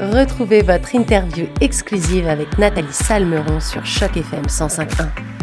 Retrouvez votre interview exclusive avec Nathalie Salmeron sur Choc FM 105.1.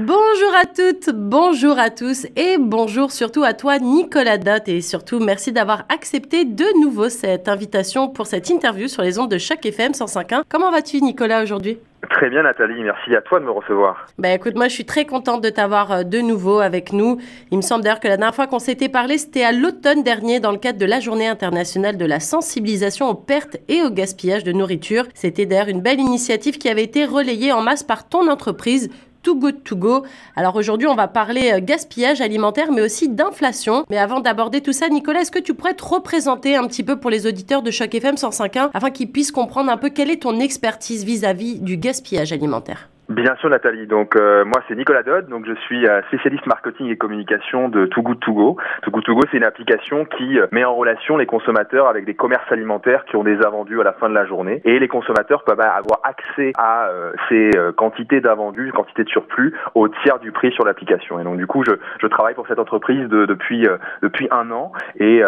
Bonjour à toutes, bonjour à tous et bonjour surtout à toi Nicolas Dott et surtout merci d'avoir accepté de nouveau cette invitation pour cette interview sur les ondes de Choc FM 105.1. Comment vas-tu Nicolas aujourd'hui? Très bien Nathalie, merci à toi de me recevoir. Bah écoute, moi je suis très contente de t'avoir euh, de nouveau avec nous. Il me semble d'ailleurs que la dernière fois qu'on s'était parlé, c'était à l'automne dernier dans le cadre de la journée internationale de la sensibilisation aux pertes et au gaspillage de nourriture. C'était d'ailleurs une belle initiative qui avait été relayée en masse par ton entreprise Too Good To Go. Alors aujourd'hui, on va parler euh, gaspillage alimentaire, mais aussi d'inflation. Mais avant d'aborder tout ça, Nicolas, est-ce que tu pourrais te représenter un petit peu pour les auditeurs de Choc FM 105.1 afin qu'ils puissent comprendre un peu quelle est ton expertise vis-à-vis -vis du gaspillage alimentaire? Bien sûr Nathalie, donc euh, moi c'est Nicolas Dodd, donc je suis euh, spécialiste marketing et communication de Too Good To Go. Too Good To Go c'est une application qui euh, met en relation les consommateurs avec des commerces alimentaires qui ont des invendus à la fin de la journée et les consommateurs peuvent avoir accès à ces quantités d'invendus, quantités de surplus au tiers du prix sur l'application. Et donc du coup je, je travaille pour cette entreprise de, depuis depuis un an et,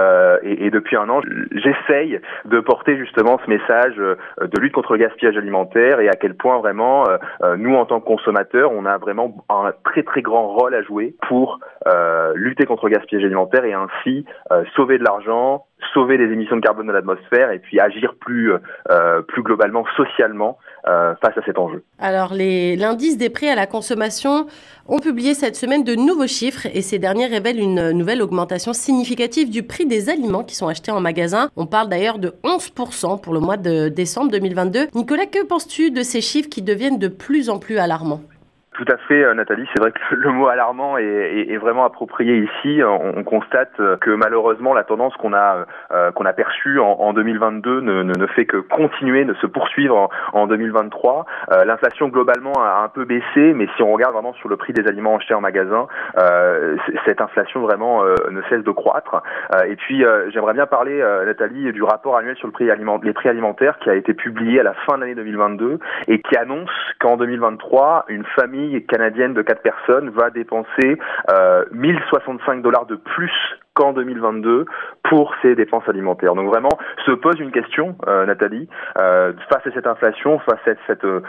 et, et depuis un an j'essaye de porter justement ce message de lutte contre le gaspillage alimentaire et à quel point vraiment nous en tant que consommateurs, on a vraiment un très très grand rôle à jouer pour euh, lutter contre le gaspillage alimentaire et ainsi euh, sauver de l'argent, sauver les émissions de carbone de l'atmosphère et puis agir plus euh, plus globalement socialement face à cet enjeu. Alors l'indice des prix à la consommation ont publié cette semaine de nouveaux chiffres et ces derniers révèlent une nouvelle augmentation significative du prix des aliments qui sont achetés en magasin. On parle d'ailleurs de 11% pour le mois de décembre 2022. Nicolas, que penses-tu de ces chiffres qui deviennent de plus en plus alarmants? Tout à fait, euh, Nathalie. C'est vrai que le mot alarmant est, vraiment approprié ici. On, on, constate que malheureusement la tendance qu'on a euh, qu'on a perçue en, en 2022 ne, ne, ne, fait que continuer, de se poursuivre en, en 2023. Euh, L'inflation globalement a un peu baissé, mais si on regarde vraiment sur le prix des aliments achetés en magasin, euh, cette inflation vraiment euh, ne cesse de croître. et puis j'aimerais bien parler, Nathalie, du rapport annuel sur le prix les prix alimentaires qui a été publié à la fin de l'année 2022 et qui annonce qu'en 2023 une famille canadienne de 4 personnes va dépenser euh, 1065 dollars de plus qu'en 2022 pour ses dépenses alimentaires. Donc vraiment, se pose une question, euh, Nathalie, euh, face à cette inflation, face à cette euh,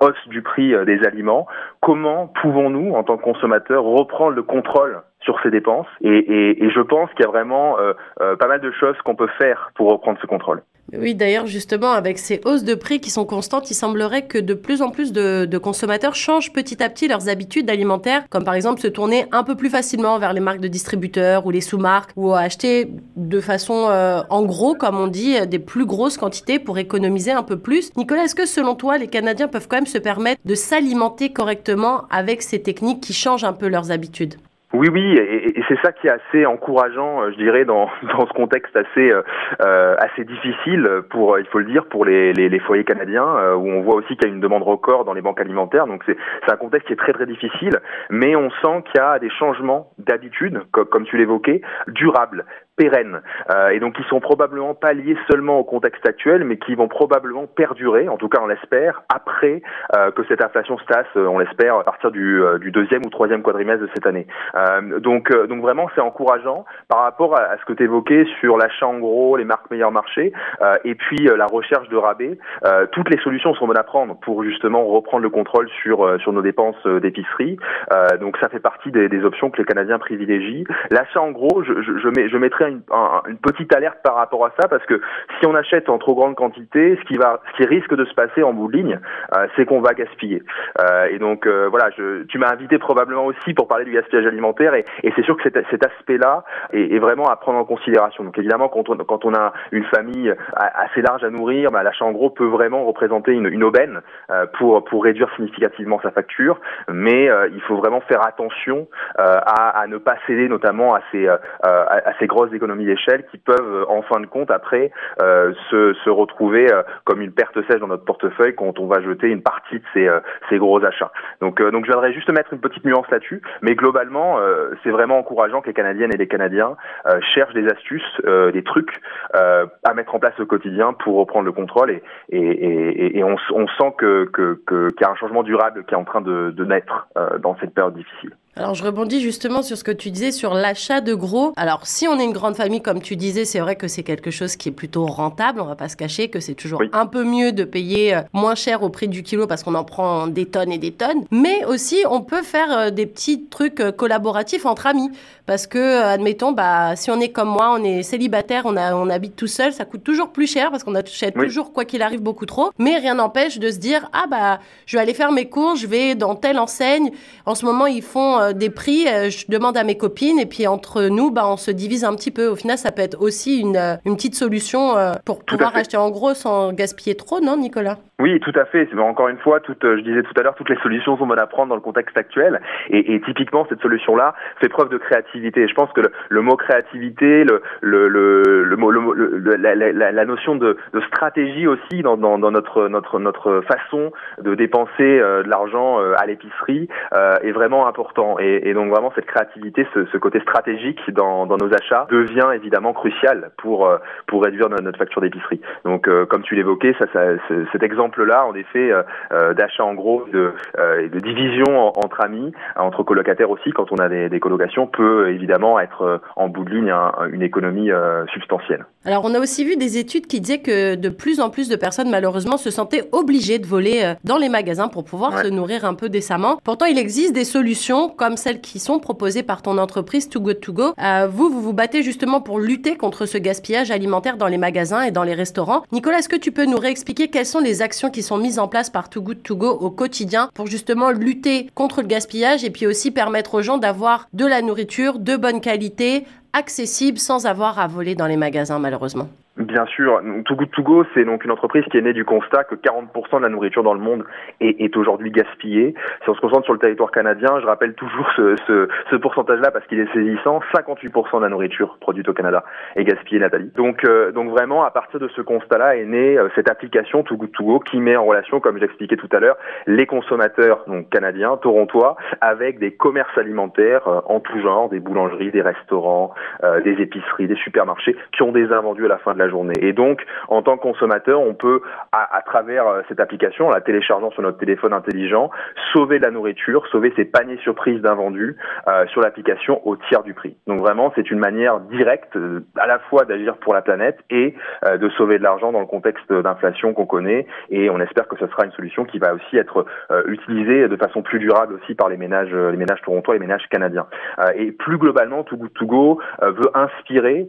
hausse du prix euh, des aliments, comment pouvons-nous, en tant que consommateurs, reprendre le contrôle sur ces dépenses? Et, je pense qu'il y a vraiment pas mal de choses qu'on peut faire pour reprendre ce contrôle. Oui, d'ailleurs, justement, avec ces hausses de prix qui sont constantes, il semblerait que de plus en plus de, consommateurs changent petit à petit leurs habitudes alimentaires, comme par exemple se tourner un peu plus facilement vers les marques de distributeurs ou les sous-marques, ou acheter de façon euh, en gros, comme on dit, des plus grosses quantités pour économiser un peu plus. Nicolas, est-ce que selon toi, les Canadiens peuvent quand même se permettre de s'alimenter correctement avec ces techniques qui changent un peu leurs habitudes? Oui, oui, et, c'est ça qui est assez encourageant, euh, je dirais, dans, dans ce contexte assez euh, euh, assez difficile pour, il faut le dire, pour les, les, foyers canadiens, où on voit aussi qu'il y a une demande record dans les banques alimentaires. Donc c'est c'est un contexte qui est très très difficile, mais on sent qu'il y a des changements d'habitude, comme, comme tu l'évoquais, durables pérennes euh, et donc qui sont probablement pas liés seulement au contexte actuel mais qui vont probablement perdurer en tout cas on l'espère après euh, que cette inflation se tasse on l'espère à partir du, du, deuxième ou troisième quadrimestre de cette année euh, donc, euh, donc vraiment, c'est encourageant par rapport à, à ce que tu évoquais sur l'achat en gros, les marques meilleur marché, euh, et puis la recherche de rabais. toutes les solutions sont bonnes à prendre pour justement reprendre le contrôle sur sur nos dépenses d'épicerie. donc ça fait partie des, des, options que les Canadiens privilégient. L'achat en gros, je, je, je, mets, je mettrai une, un, une petite alerte par rapport à ça parce que si on achète en trop grande quantité, ce qui va, ce qui risque de se passer en bout de ligne, c'est qu'on va gaspiller. et donc voilà, je, tu m'as invité probablement aussi pour parler du gaspillage alimentaire et, et c'est sûr que cet, cet aspect-là est, vraiment à prendre en considération. Donc évidemment, quand on, quand on a une famille assez large à nourrir, bah, l'achat en gros peut vraiment représenter une, une aubaine euh, pour, pour réduire significativement sa facture, mais euh, il faut vraiment faire attention euh, à, à, ne pas céder notamment à ces, euh, à, à, ces grosses économies d'échelle qui peuvent en fin de compte après euh, se, retrouver comme une perte sèche dans notre portefeuille quand on va jeter une partie de ces, gros achats. Donc, donc je voudrais juste mettre une petite nuance là-dessus, mais globalement, euh, c'est vraiment encourageant que les Canadiennes et les Canadiens euh, cherchent des astuces, euh, des trucs à mettre en place au quotidien pour reprendre le contrôle et, on, sent qu'il y a un changement durable qui est en train de naître dans cette période difficile. Alors je rebondis justement sur ce que tu disais sur l'achat de gros. Alors si on est une grande famille comme tu disais, c'est vrai que c'est quelque chose qui est plutôt rentable, on va pas se cacher que c'est toujours un peu mieux de payer euh, moins cher au prix du kilo parce qu'on en prend des tonnes et des tonnes, mais aussi on peut faire euh, des petits trucs euh, collaboratifs entre amis. Parce que admettons bah si on est comme moi, on est célibataire, on a on habite tout seul, ça coûte toujours plus cher parce qu'on achète toujours quoi qu'il arrive beaucoup trop, mais rien n'empêche de se dire ah bah je vais aller faire mes cours, je vais dans telle enseigne. En ce moment, ils font euh, des prix, euh, je demande à mes copines et puis entre nous, bah, on se divise un petit peu. Au final, ça peut être aussi une, euh, une petite solution pour pouvoir acheter en gros sans gaspiller trop, non, Nicolas? Oui, tout à fait. Encore une fois, je disais tout à l'heure, toutes les solutions sont bonnes à prendre dans le contexte actuel. Et, et typiquement, cette solution-là fait preuve de créativité. Je pense que le, le mot créativité, le, le, le, le, mot, le la, la, la, notion de, de stratégie aussi dans, dans, dans, notre, notre, notre façon de dépenser de l'argent à l'épicerie est vraiment important. Et, et, donc vraiment, cette créativité, ce, côté stratégique dans, nos achats devient évidemment crucial pour, pour réduire notre, facture d'épicerie. Donc, comme tu l'évoquais, cet exemple là en effet, euh, euh, d'achat en gros, de, euh, division entre amis, entre colocataires aussi, quand on a des, des colocations, peut évidemment être en bout de ligne une économie substantielle. Alors, on a aussi vu des études qui disaient que de plus en plus de personnes, malheureusement, se sentaient obligées de voler dans les magasins pour pouvoir se nourrir un peu décemment. Pourtant, il existe des solutions comme celles qui sont proposées par ton entreprise Too Good To Go. vous, vous vous battez justement pour lutter contre ce gaspillage alimentaire dans les magasins et dans les restaurants. Nicolas, est-ce que tu peux nous réexpliquer quelles sont les actions qui sont mises en place par Too Good To Go au quotidien pour justement lutter contre le gaspillage et puis aussi permettre aux gens d'avoir de la nourriture de bonne qualité, accessible sans avoir à voler dans les magasins malheureusement. Bien sûr, Too Good To Go, c'est donc une entreprise qui est née du constat que 40% de la nourriture dans le monde est, est aujourd'hui gaspillée. Si on se concentre sur le territoire canadien, je rappelle toujours ce, ce, ce pourcentage-là parce qu'il est saisissant, 58% de la nourriture produite au Canada est gaspillée, Nathalie. Donc, euh, donc vraiment, à partir de ce constat-là est née euh, cette application Too Good To Go qui met en relation, comme j'expliquais tout à l'heure, les consommateurs donc canadiens, torontois, avec des commerces alimentaires euh, en tout genre, des boulangeries, des restaurants, des épiceries, des supermarchés, qui ont des invendus à la fin de Et donc, en tant que consommateur, on peut, à, travers euh, cette application, en la téléchargeant sur notre téléphone intelligent, sauver de la nourriture, sauver ses paniers surprises d'invendus euh, sur l'application au tiers du prix. Donc vraiment, c'est une manière directe euh, à la fois d'agir pour la planète et euh, de sauver de l'argent dans le contexte d'inflation qu'on connaît. Et on espère que ce sera une solution qui va aussi être utilisée de façon plus durable aussi par les ménages, les ménages torontois, les ménages canadiens. et plus globalement, Too Good To Go veut inspirer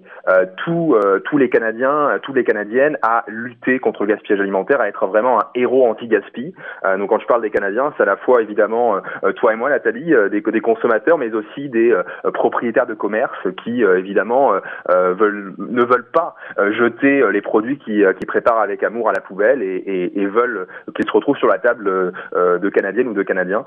tous tous les Canadiens euh, toutes les Canadiennes à lutter contre le gaspillage alimentaire, à être vraiment un héros anti-gaspi. Euh, donc quand je parle des Canadiens, c'est à la fois évidemment euh, toi et moi, Nathalie, des, des consommateurs, mais aussi des propriétaires de commerce qui évidemment veulent, ne veulent pas jeter les produits qui, qui préparent avec amour à la poubelle et, et, et veulent qu'ils se retrouvent sur la table de Canadiennes ou de Canadiens.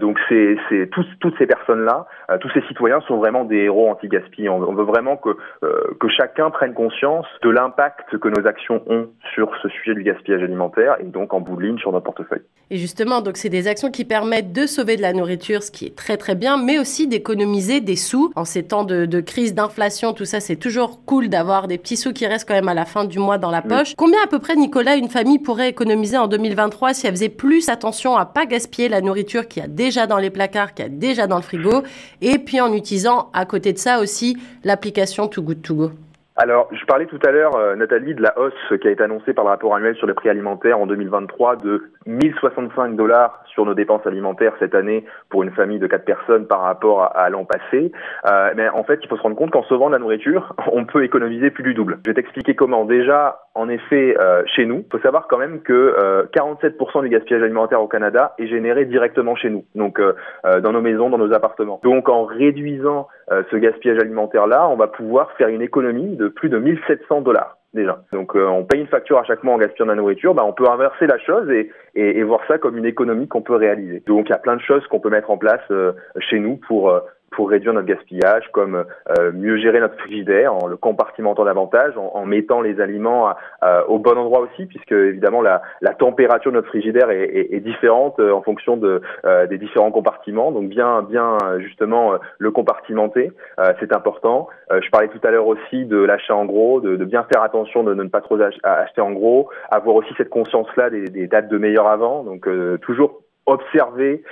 donc c'est toutes ces personnes-là, tous ces citoyens sont vraiment des héros anti-gaspi. On, on, veut vraiment que, que chacun prenne conscience de l'impact que nos actions ont sur ce sujet du gaspillage alimentaire et donc en bout de ligne sur notre portefeuille. Et justement, donc c'est des actions qui permettent de sauver de la nourriture, ce qui est très très bien, mais aussi d'économiser des sous en ces temps de, de crise, d'inflation, tout ça, c'est toujours cool d'avoir des petits sous qui restent quand même à la fin du mois dans la poche. Combien à peu près, Nicolas, une famille pourrait économiser en 2023 si elle faisait plus attention à pas gaspiller la nourriture qu'il y a déjà dans les placards, qu'il y a déjà dans le frigo, et puis en utilisant à côté de ça aussi l'application Too Good To Go? Alors, je parlais tout à l'heure, euh, Nathalie, de la hausse qui a été annoncée par le rapport annuel sur les prix alimentaires en 2023 de 1065 dollars sur nos dépenses alimentaires cette année pour une famille de quatre personnes par rapport à, l'an passé. Euh, mais en fait, il faut se rendre compte qu'en sauvant de la nourriture, on peut économiser plus du double. Je vais t'expliquer comment. Déjà, en effet, euh, chez nous, il faut savoir quand même que 47% du gaspillage alimentaire au Canada est généré directement chez nous, donc dans nos maisons, dans nos appartements. Donc, en réduisant ce gaspillage alimentaire-là, on va pouvoir faire une économie de plus de 1700 dollars déjà. Donc euh, on paye une facture à chaque mois en gaspillant de la nourriture, bah, on peut inverser la chose et, et, et voir ça comme une économie qu'on peut réaliser. Donc il y a plein de choses qu'on peut mettre en place euh, chez nous pour euh, pour réduire notre gaspillage, comme euh, mieux gérer notre frigidaire en le compartimentant davantage, en, mettant les aliments au bon endroit aussi, puisque évidemment la, température de notre frigidaire est, différente euh, en fonction euh, des différents compartiments. Donc bien, bien justement le compartimenter, c'est important. je parlais tout à l'heure aussi de l'achat en gros, de, bien faire attention de, ne pas trop acheter en gros, avoir aussi cette conscience-là des, dates de meilleur avant. Donc toujours observer,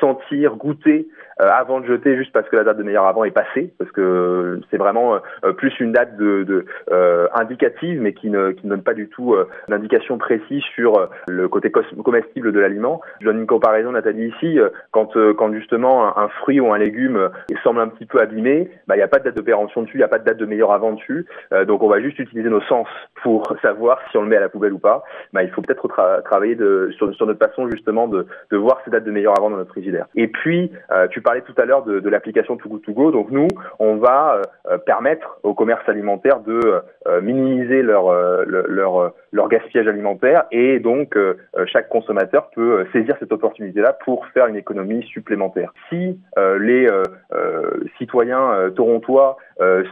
sentir, goûter avant de jeter juste parce que la date de meilleur avant est passée, parce que c'est vraiment plus une date indicative, mais qui ne, qui ne donne pas du tout d'indication précise sur le côté comestible de l'aliment. Je donne une comparaison, Nathalie, ici, quand, quand justement un, fruit ou un légume semble un petit peu abîmé, bah, il n'y a pas de date de péremption dessus, il n'y a pas de date de meilleur avant dessus, donc on va juste utiliser nos sens pour savoir si on le met à la poubelle ou pas. Bah, il faut peut-être travailler sur, sur, notre façon justement de, de, voir ces dates de meilleur avant dans notre frigidaire. Et puis, euh, tu parlais tout à l'heure de, l'application Too Good To Go. Donc nous, on va euh, permettre au commerce alimentaire de euh, minimiser leur, leur, leur gaspillage alimentaire et donc chaque consommateur peut saisir cette opportunité-là pour faire une économie supplémentaire. Si les citoyens torontois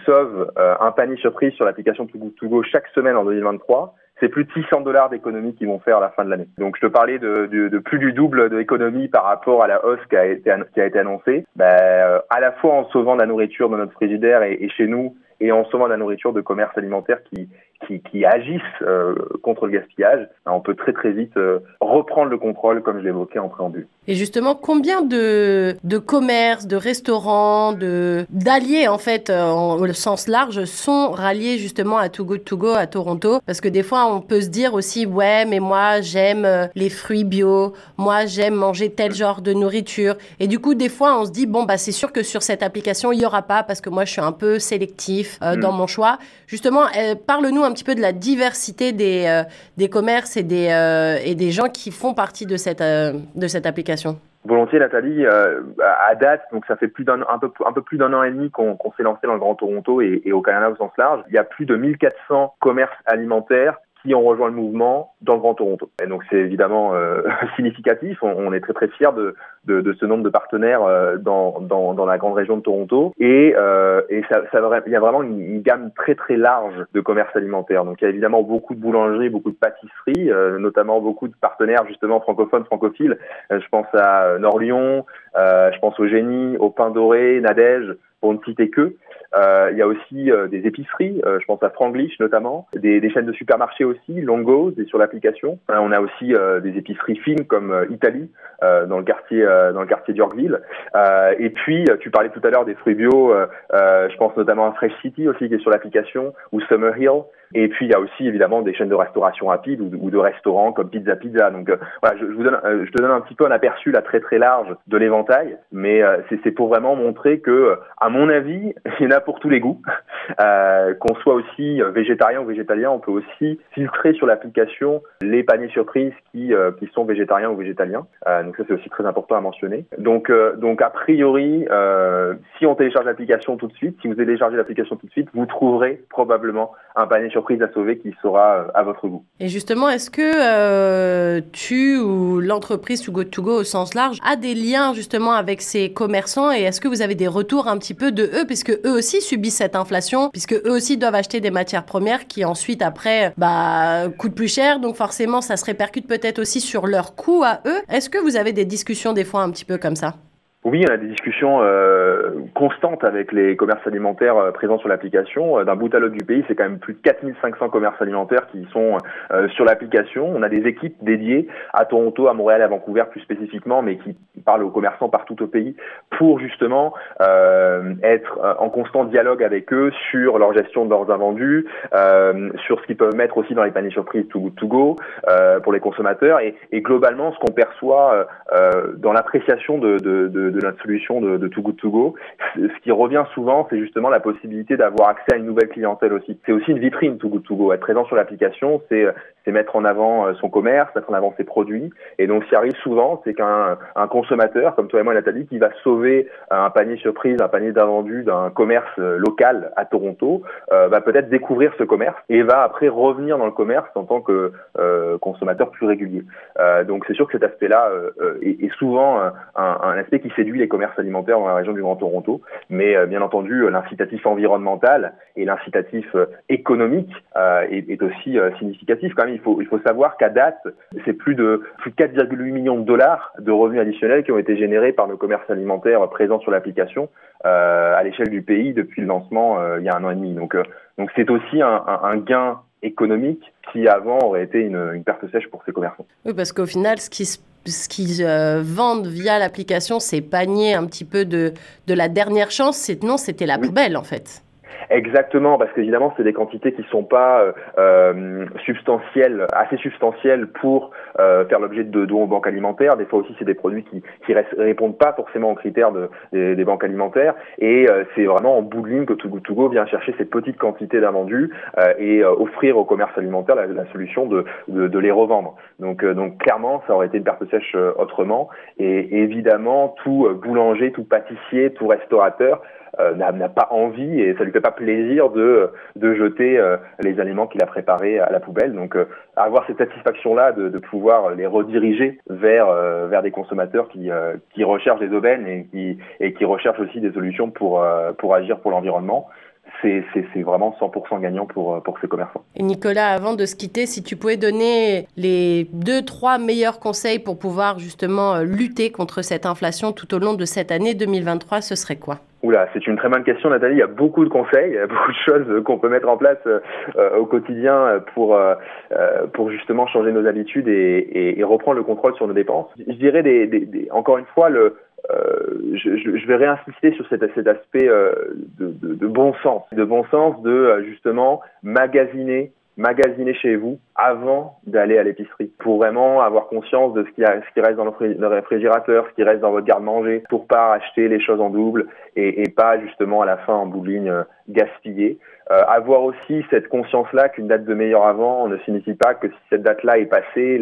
sauvent un panier surprise sur l'application Too Good To Go chaque semaine en 2023, c'est plus de 600 dollars d'économie qu'ils vont faire à la fin de l'année. Donc je te parlais de, plus du double d'économie par rapport à la hausse qui a été, annoncée. Euh, à la fois en sauvant la nourriture dans notre frigidaire et, chez nous, et en sauvant la nourriture de commerce alimentaire qui, qui, qui agissent euh, contre le gaspillage, ben, on peut très très vite euh, reprendre le contrôle comme je l'évoquais en préambule. Et justement, combien de, de commerces, de restaurants, de d'alliés en fait, euh, en, au sens large, sont ralliés justement à Too Good To Go à Toronto? Parce que des fois, on peut se dire aussi, ouais, mais moi j'aime les fruits bio, moi j'aime manger tel genre de nourriture. Et du coup, des fois, on se dit, bon, bah c'est sûr que sur cette application, il y aura pas parce que moi je suis un peu sélectif mm. dans mon choix. Justement, parle-nous un petit peu de la diversité des, euh, des commerces et des, euh, et des gens qui font partie de cette, euh, de cette application Volontiers, Nathalie. à date, donc ça fait un peu un peu plus d'un an et demi qu'on s'est lancé dans le Grand Toronto et, et, au Canada au sens large. Il y a plus de 1400 commerces alimentaires qui ont rejoint le mouvement dans le Grand Toronto. Et donc c'est évidemment euh, significatif. On, on, est très très fiers de, de, de, ce nombre de partenaires euh, dans, dans, dans, la grande région de Toronto. Et, euh, et ça, ça, il y a vraiment une, une, gamme très très large de commerce alimentaire. Donc il y a évidemment beaucoup de boulangeries, beaucoup de pâtisseries, euh, notamment beaucoup de partenaires justement francophones, francophiles. je pense à Nord-Lyon, je pense au Génie, au Pain Doré, Nadège, pour ne citer que. Euh, il y a aussi euh, des épiceries, euh, je pense à Franglish notamment, des, des, chaînes de supermarchés aussi, Longo, c'est sur l'application. on a aussi des épiceries fines comme Italie dans le quartier dans le quartier d'Yorkville. et puis tu parlais tout à l'heure des fruits bio, je pense notamment à Fresh City aussi qui est sur l'application ou Summer Hill. Et puis il y a aussi évidemment des chaînes de restauration rapide ou, de restaurants comme Pizza Pizza. Donc voilà, je, vous donne, je te donne un petit peu un aperçu là très très large de l'éventail, mais c'est pour vraiment montrer que, à mon avis, il y en a pour tous les goûts. Euh, qu'on soit aussi végétarien ou végétalien, on peut aussi filtrer sur l'application les paniers surprises qui, euh, qui sont végétariens ou végétaliens. Euh, donc ça c'est aussi très important à mentionner. Donc, euh, donc a priori, euh, si on télécharge l'application tout de suite, si vous téléchargez l'application tout de suite, vous trouverez probablement un panier surprise à sauver qui sera à votre goût. Et justement, est-ce que tu ou l'entreprise To Go To Go au sens large a des liens justement avec ces commerçants et est-ce que vous avez des retours un petit peu de eux? Puisque eux aussi subissent cette inflation, puisque eux aussi doivent acheter des matières premières qui ensuite, après, bah, coûtent plus cher. Donc forcément, ça se répercute peut-être aussi sur leur coût à eux. Est-ce que vous avez des discussions des fois un petit peu comme ça? Oui, on a des discussions euh, constantes avec les commerces alimentaires euh, présents sur l'application. Euh, d'un bout à l'autre du pays, c'est quand même plus de 4500 commerces alimentaires qui sont euh, sur l'application. On a des équipes dédiées à Toronto, à Montréal, à Vancouver plus spécifiquement, mais qui parlent aux commerçants partout au pays pour justement être en constant dialogue avec eux sur leur gestion de leurs invendus, sur ce qu'ils peuvent mettre aussi dans les paniers surprises to, to go pour les consommateurs et, et globalement ce qu'on perçoit dans l'appréciation de, de, de de, notre solution de, de Too Good To Go. Ce qui revient souvent, c'est justement la possibilité d'avoir accès à une nouvelle clientèle aussi. C'est aussi une vitrine Too Good To Go. Être présent sur l'application, c'est c'est mettre en avant euh, son commerce, mettre en avant ses produits. Et donc, ce qui arrive souvent, c'est qu'un un consommateur, comme toi et moi, Nathalie, qui va sauver un panier surprise, un panier d'invendus d'un commerce euh, local à Toronto, euh, va peut-être découvrir ce commerce et va après revenir dans le commerce en tant que euh, consommateur plus régulier. Euh, donc, c'est sûr que cet aspect-là est, est, souvent un, un aspect qui séduit les commerces alimentaires dans la région du Grand Toronto, mais euh, bien entendu l'incitatif environnemental et l'incitatif euh, économique euh, est, aussi significatif. Quand même, il faut, savoir qu'à date, c'est plus de plus de 4,8 millions de dollars de revenus additionnels qui ont été générés par nos commerces alimentaires présents sur l'application à l'échelle du pays depuis le lancement il y a un an et demi. Donc, c'est aussi un, gain économique qui avant aurait été une, une, perte sèche pour ces commerçants. Oui, parce qu'au final, ce qui se ce qu'ils euh, vendent via l'application, ces paniers un petit peu de, de la dernière chance, non, c'était la poubelle en fait. Exactement, parce qu'évidemment, c'est des quantités qui sont pas euh, euh, substantielles, assez substantielles pour euh, faire l'objet de dons aux banques alimentaires. Des fois aussi, c'est des produits qui qui répondent pas forcément aux critères de, des, banques alimentaires. Et c'est vraiment en bout de ligne que Too Good To Go vient chercher ces petites quantités d'invendus et offrir au commerce alimentaire la, la solution de, de, de, les revendre. Donc, donc clairement, ça aurait été une perte sèche autrement. Et évidemment, tout boulanger, tout pâtissier, tout restaurateur euh, n'a pas envie et ça lui fait pas plaisir de, de jeter euh, les aliments qu'il a préparés à la poubelle. Donc euh, avoir cette satisfaction-là de, de, pouvoir les rediriger vers, vers des consommateurs qui, qui recherchent des aubaines et qui, et qui recherchent aussi des solutions pour, pour agir pour l'environnement c'est vraiment 100% gagnant pour, pour ces commerçants. Et Nicolas, avant de se quitter, si tu pouvais donner les deux, trois meilleurs conseils pour pouvoir justement lutter contre cette inflation tout au long de cette année 2023, ce serait quoi? Oula, c'est une très bonne question, Nathalie. Il y a beaucoup de conseils, beaucoup de choses qu'on peut mettre en place euh, au quotidien pour euh, pour justement changer nos habitudes et, et, reprendre le contrôle sur nos dépenses. Je dirais des, des, encore une fois le euh, je, je, vais réinsister sur cet, aspect de, de, de, bon sens, de bon sens de justement magasiner magasiner chez vous avant d'aller à l'épicerie pour vraiment avoir conscience de ce qui, ce qui reste dans le réfrigérateur, ce qui reste dans votre garde-manger pour pas acheter les choses en double et, et, pas justement à la fin en bout de euh, gaspiller. Euh, avoir aussi cette conscience-là qu'une date de meilleur avant ne signifie pas que si cette date-là est passée,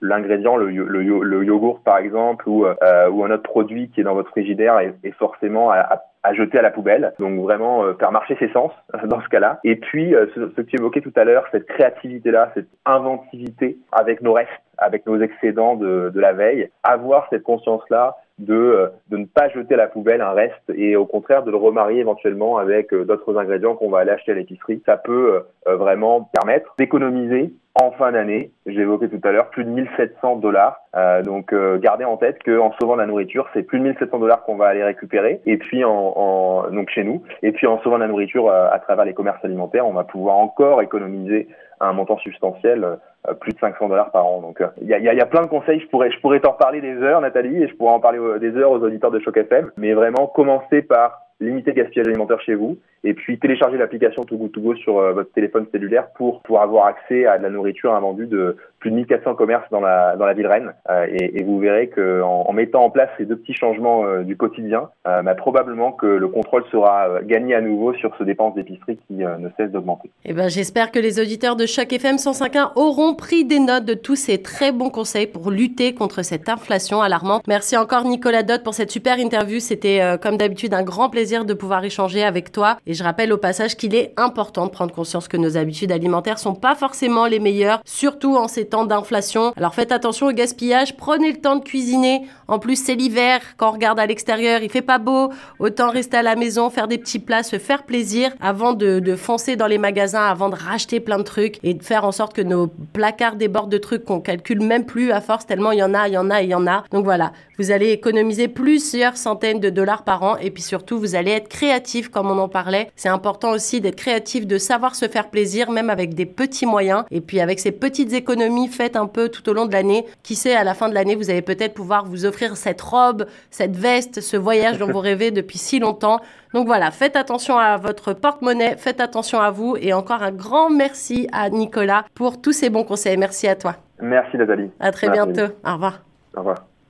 l'ingrédient, le, le, le, yogourt par exemple ou, euh, ou un autre produit qui est dans votre frigidaire est, est forcément à, à à jeter à la poubelle. Donc vraiment euh, faire marcher ses sens dans ce cas-là. Et puis euh, ce, que tu évoquais tout à l'heure, cette créativité-là, cette inventivité avec nos restes, avec nos excédents de, de la veille, avoir cette conscience-là de, euh, de ne pas jeter à la poubelle un reste et au contraire de le remarier éventuellement avec d'autres ingrédients qu'on va aller acheter à l'épicerie. Ça peut vraiment permettre d'économiser en fin d'année, j'ai évoqué tout à l'heure, plus de 1700 dollars. Euh, donc euh, gardez en tête qu'en sauvant la nourriture, c'est plus de 1700 dollars qu'on va aller récupérer. Et puis en, en, donc chez nous, et puis en sauvant la nourriture euh, à travers les commerces alimentaires, on va pouvoir encore économiser un montant substantiel, euh, plus de 500 dollars par an. Donc il y a, y, y, a, plein de conseils. Je pourrais je pourrais t'en parler des heures, Nathalie, et je pourrais en parler des heures aux auditeurs de Choc FM. Mais vraiment commencer par limiter le gaspillage alimentaire chez vous, et puis télécharger l'application Too Good To Go sur euh, votre téléphone cellulaire pour pouvoir avoir accès à de la nourriture invendue de plus de 1400 commerces dans la dans la ville Rennes. Euh, et, vous verrez que en, mettant en place ces deux petits changements euh, du quotidien, bah, probablement que le contrôle sera gagné à nouveau sur ce dépense d'épicerie qui ne cesse d'augmenter. Eh ben, j'espère que les auditeurs de chaque FM 105.1 auront pris des notes de tous ces très bons conseils pour lutter contre cette inflation alarmante. Merci encore Nicolas Dott pour cette super interview. C'était comme d'habitude un grand plaisir de pouvoir échanger avec toi. Et je rappelle au passage qu'il est important de prendre conscience que nos habitudes alimentaires sont pas forcément les meilleures, surtout en ces temps d'inflation. Alors faites attention au gaspillage, prenez le temps de cuisiner. En plus, c'est l'hiver, quand on regarde à l'extérieur, il fait pas beau. Autant rester à la maison, faire des petits plats, se faire plaisir avant de, foncer dans les magasins, avant de racheter plein de trucs et de faire en sorte que nos placards débordent de trucs qu'on calcule même plus à force tellement il y en a, il y en a, il y en a. Donc voilà, vous allez économiser plusieurs centaines de dollars par an et puis surtout vous allez être créatif comme on en parlait. C'est important aussi d'être créatif, de savoir se faire plaisir, même avec des petits moyens. Et puis avec ces petites économies faites un peu tout au long de l'année, qui sait, à la fin de l'année, vous allez peut-être pouvoir vous offrir cette robe, cette veste, ce voyage dont vous rêvez depuis si longtemps. Donc voilà, faites attention à votre porte-monnaie, faites attention à vous et encore un grand merci à Nicolas pour tous ces bons conseils. Merci à toi. Merci Nathalie. À très bientôt. Au revoir. Au revoir.